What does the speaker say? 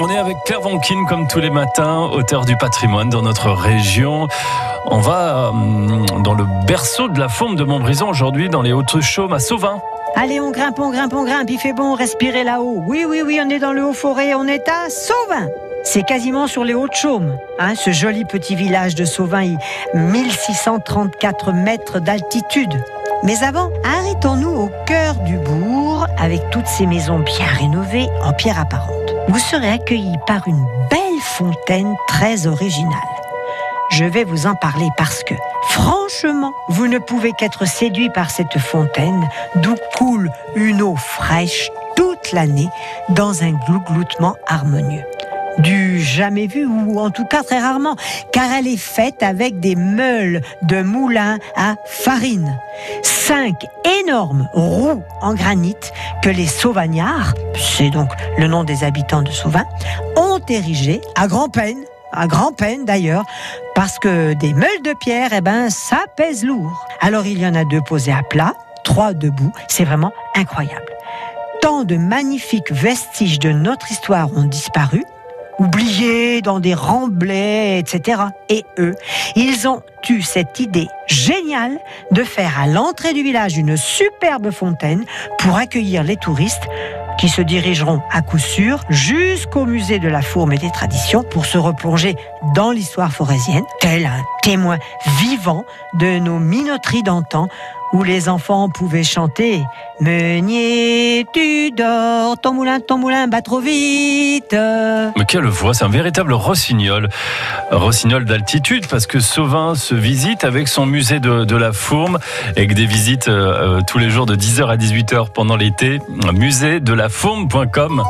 On est avec Claire Vankin comme tous les matins, auteur du patrimoine dans notre région. On va euh, dans le berceau de la forme de Montbrison aujourd'hui, dans les Hautes-Chaumes à Sauvin. Allez, on grimpe, on grimpe, on grimpe, il fait bon, respirez là-haut. Oui, oui, oui, on est dans le Haut-Forêt, on est à Sauvin. C'est quasiment sur les Hautes-Chaumes, hein, ce joli petit village de Sauvin, 1634 mètres d'altitude. Mais avant, arrêtons-nous au cœur du avec toutes ces maisons bien rénovées en pierre apparente. Vous serez accueillis par une belle fontaine très originale. Je vais vous en parler parce que, franchement, vous ne pouvez qu'être séduit par cette fontaine d'où coule une eau fraîche toute l'année dans un glougloutement harmonieux du jamais vu, ou en tout cas très rarement, car elle est faite avec des meules de moulin à farine. Cinq énormes roues en granit que les Sauvagnards, c'est donc le nom des habitants de Sauvin, ont érigées à grand-peine, à grand-peine d'ailleurs, parce que des meules de pierre, eh ben, ça pèse lourd. Alors il y en a deux posées à plat, trois debout, c'est vraiment incroyable. Tant de magnifiques vestiges de notre histoire ont disparu, oubliés dans des remblais, etc. Et eux, ils ont eu cette idée géniale de faire à l'entrée du village une superbe fontaine pour accueillir les touristes qui se dirigeront à coup sûr jusqu'au musée de la Fourme et des Traditions pour se replonger dans l'histoire forésienne, tel un témoin vivant de nos minoteries d'antan où les enfants pouvaient chanter Meunier, tu dors, ton moulin, ton moulin bat trop vite. Mais quelle voix, c'est un véritable rossignol. Rossignol d'altitude, parce que Sauvin se visite avec son musée de, la Fourme, avec des visites euh, euh, tous les jours de 10h à 18h pendant l'été. Musée de la Fourme.com.